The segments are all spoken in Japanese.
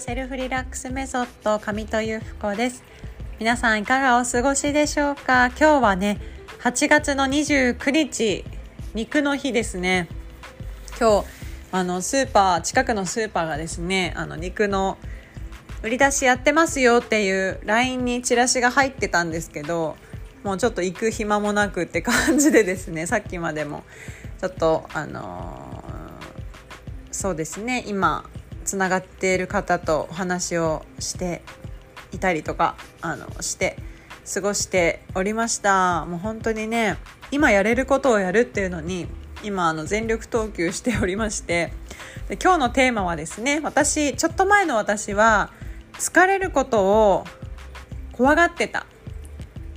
セルフリラックスメソッド上戸由布子です。皆さんいかがお過ごしでしょうか？今日はね8月の29日肉の日ですね。今日あのスーパー近くのスーパーがですねあの肉の売り出しやってますよっていう LINE にチラシが入ってたんですけどもうちょっと行く暇もなくって感じでですねさっきまでも。ちょっとあのー、そうですね今つながっている方とお話をしていたりとかあのして過ごしておりました。もう本当にね今やれることをやるっていうのに今あの全力投球しておりましてで今日のテーマはですね私ちょっと前の私は疲れることを怖がってた。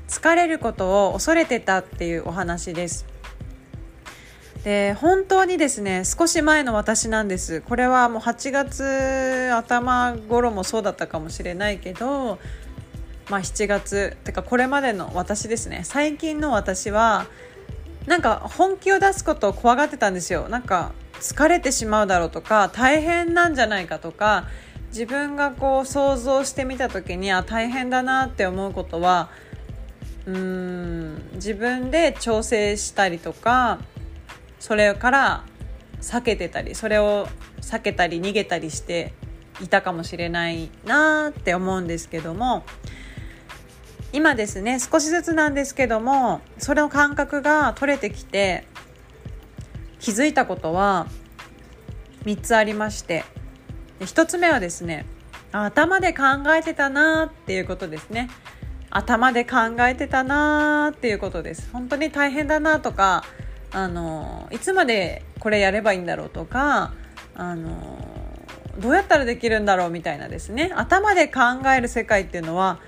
疲れることを恐れてたっていうお話です。で本当にですね少し前の私なんです。これはもう8月頭頃もそうだったかもしれないけどまあ7月てかこれまでの私ですね。最近の私はなんか本気を出すことを怖がってたんですよ。なんか疲れてしまうだろうとか大変なんじゃないかとか自分がこう想像してみた時にあ大変だなって思うことはうーん自分で調整したりとかそれから避けてたりそれを避けたり逃げたりしていたかもしれないなって思うんですけども今ですね少しずつなんですけどもそれの感覚が取れてきて気づいたことは3つありまして1つ目はですね頭で考えてたなっていうことですね。頭で考えてたなっていうことです。本当に大変だなとかあのいつまでこれやればいいんだろうとかあのどうやったらできるんだろうみたいなですね。頭で考える世界っていうのは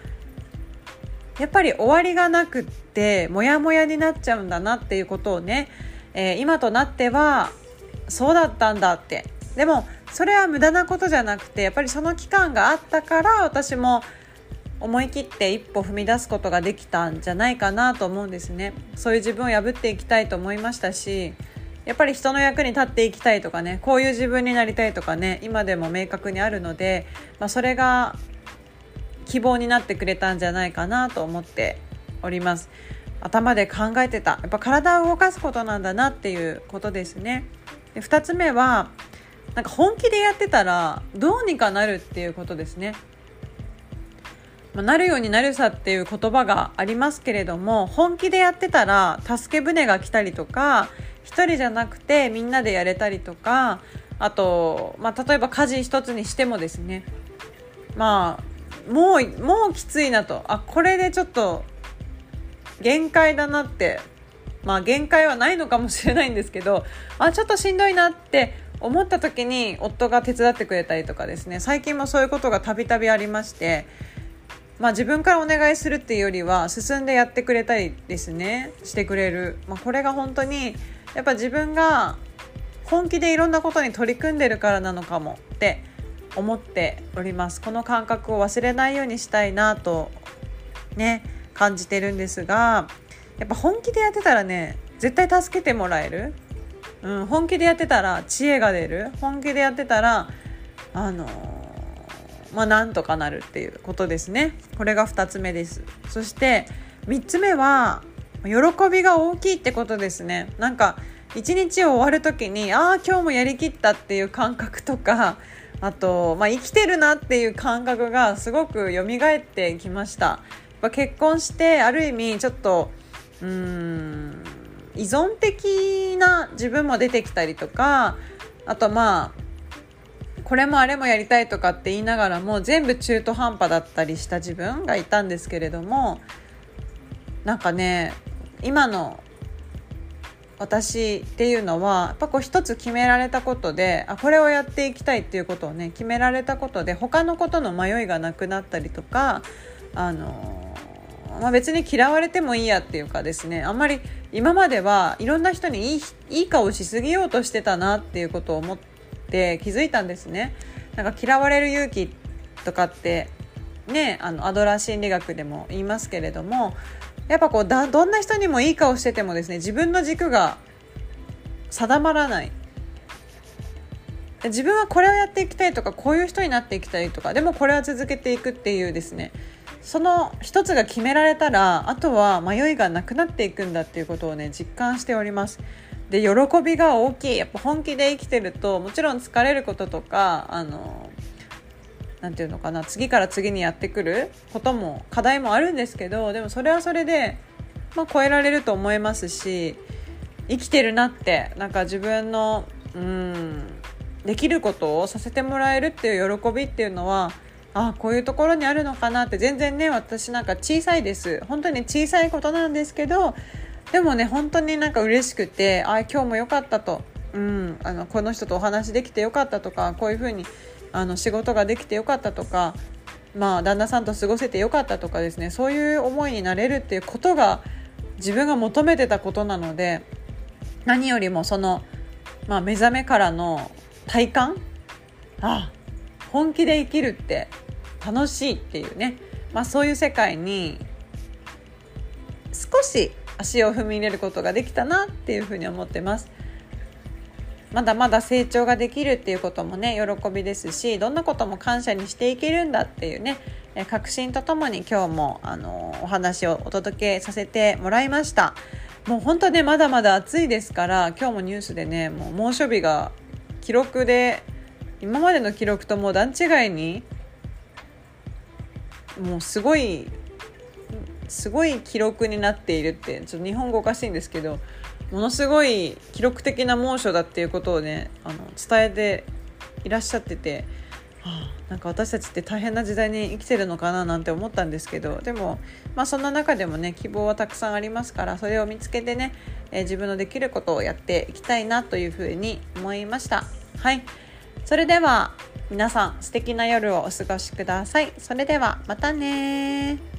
やっぱり終わりがなくってモヤモヤになっちゃうんだなっていうことをね、えー、今となってはそうだったんだって。でもそれは無駄なことじゃなくてやっぱりその期間があったから私も思い切って一歩踏み出すことができたんじゃないかなと思うんですね。そういう自分を破っていきたいと思いましたしやっぱり人の役に立っていきたいとかねこういう自分になりたいとかね今でも明確にあるので、まあ、それが希望になってくれたんじゃないかなと思っております。頭で考えてた。やっぱ体を動かすことなんだなっていうことですね。で2つ目はなんか本気でやってたらどうにかなるっていうことですね。ま、なるようになるさっていう言葉がありますけれども本気でやってたら助け舟が来たりとか1人じゃなくてみんなでやれたりとかあと、まあ、例えば家事一つにしてもですね。まあもうもうきついなと。あこれでちょっと限界だなって。まあ限界はないのかもしれないんですけどあちょっとしんどいなって思った時に夫が手伝ってくれたりとかですね。最近もそういうことがたびたびありましてまあ、自分からお願いするっていうよりは進んでやってくれたりですね。してくれる、まあ、これが本当にやっぱ自分が本気でいろんなことに取り組んでるからなのかもって思っております。この感覚を忘れないようにしたいなとね感じてるんですがやっぱ本気でやってたらね絶対助けてもらえる、うん、本気でやってたら知恵が出る。本気でやってたらあのまあ、なんとかなるっていうことですね。これが2つ目です。そして3つ目は喜びが大きいってことですね。なんか一日を終わる時にああ今日もやりきったっていう感覚とかあと、まあ、生きてるなっていう感覚がすごく蘇ってきました。結婚してある意味ちょっとうん依存的な自分も出てきたりとかあとまあこれもあれもやりたいとかって言いながらも全部中途半端だったりした自分がいたんですけれどもなんかね今の私っていうのはやっぱこう一つ決められたことであこれをやっていきたいっていうことをね決められたことで他のことの迷いがなくなったりとかあのまあ、別に嫌われてもいいやっていうかですねあんまり今まではいろんな人にいいいい顔しすぎようとしてたなっていうことを思ってって気づいたんですね。なんか嫌われる勇気とかってねあのアドラー心理学でも言いますけれどもやっぱこうだどんな人にもいい顔しててもですね自分の軸が定まらない。自分はこれをやっていきたいとかこういう人になっていきたいとかでもこれは続けていくっていうですね。その一つが決められたらあとは迷いがなくなっていくんだっていうことをね実感しております。で喜びが大きい。やっぱ本気で生きてるともちろん疲れることとかあのなていうのかな。次から次にやってくることも課題もあるんですけどでもそれはそれで、まあ、超えられると思いますし生きてるなってなんか自分のうんできることをさせてもらえるっていう喜びっていうのはあこういうところにあるのかなって全然ね私なんか小さいです。本当に小さいことなんですけどでもね本当になんか嬉しくてあ今日も良かったと、うん、あのこの人とお話できてよかったとかこういうふうにあの仕事ができてよかったとかまあ旦那さんと過ごせてよかったとかですね。そういう思いになれるっていうことが自分が求めてたことなので何よりもその、まあ、目覚めからの体感あ本気で生きるって楽しいっていうね、まあ、そういう世界に少し足を踏み入れることができたなっていうふうに思ってます。まだまだ成長ができるっていうこともね喜びですしどんなことも感謝にしていけるんだっていうね確信とともに今日もあのお話をお届けさせてもらいましたもう本当ねまだまだ暑いですから今日もニュースでねもう猛暑日が記録で今までの記録ともう段違いにもうすごいすごい記録になっているってちょっと日本語おかしいんですけどものすごい記録的な猛暑だっていうことをねあの伝えていらっしゃってて、はあ、なんか私たちって大変な時代に生きてるのかななんて思ったんですけどでも、まあ、そんな中でもね希望はたくさんありますからそれを見つけてね、えー、自分のできることをやっていきたいなというふうに思いました。はいそれでは皆さん素敵な夜をお過ごしください。それではまたね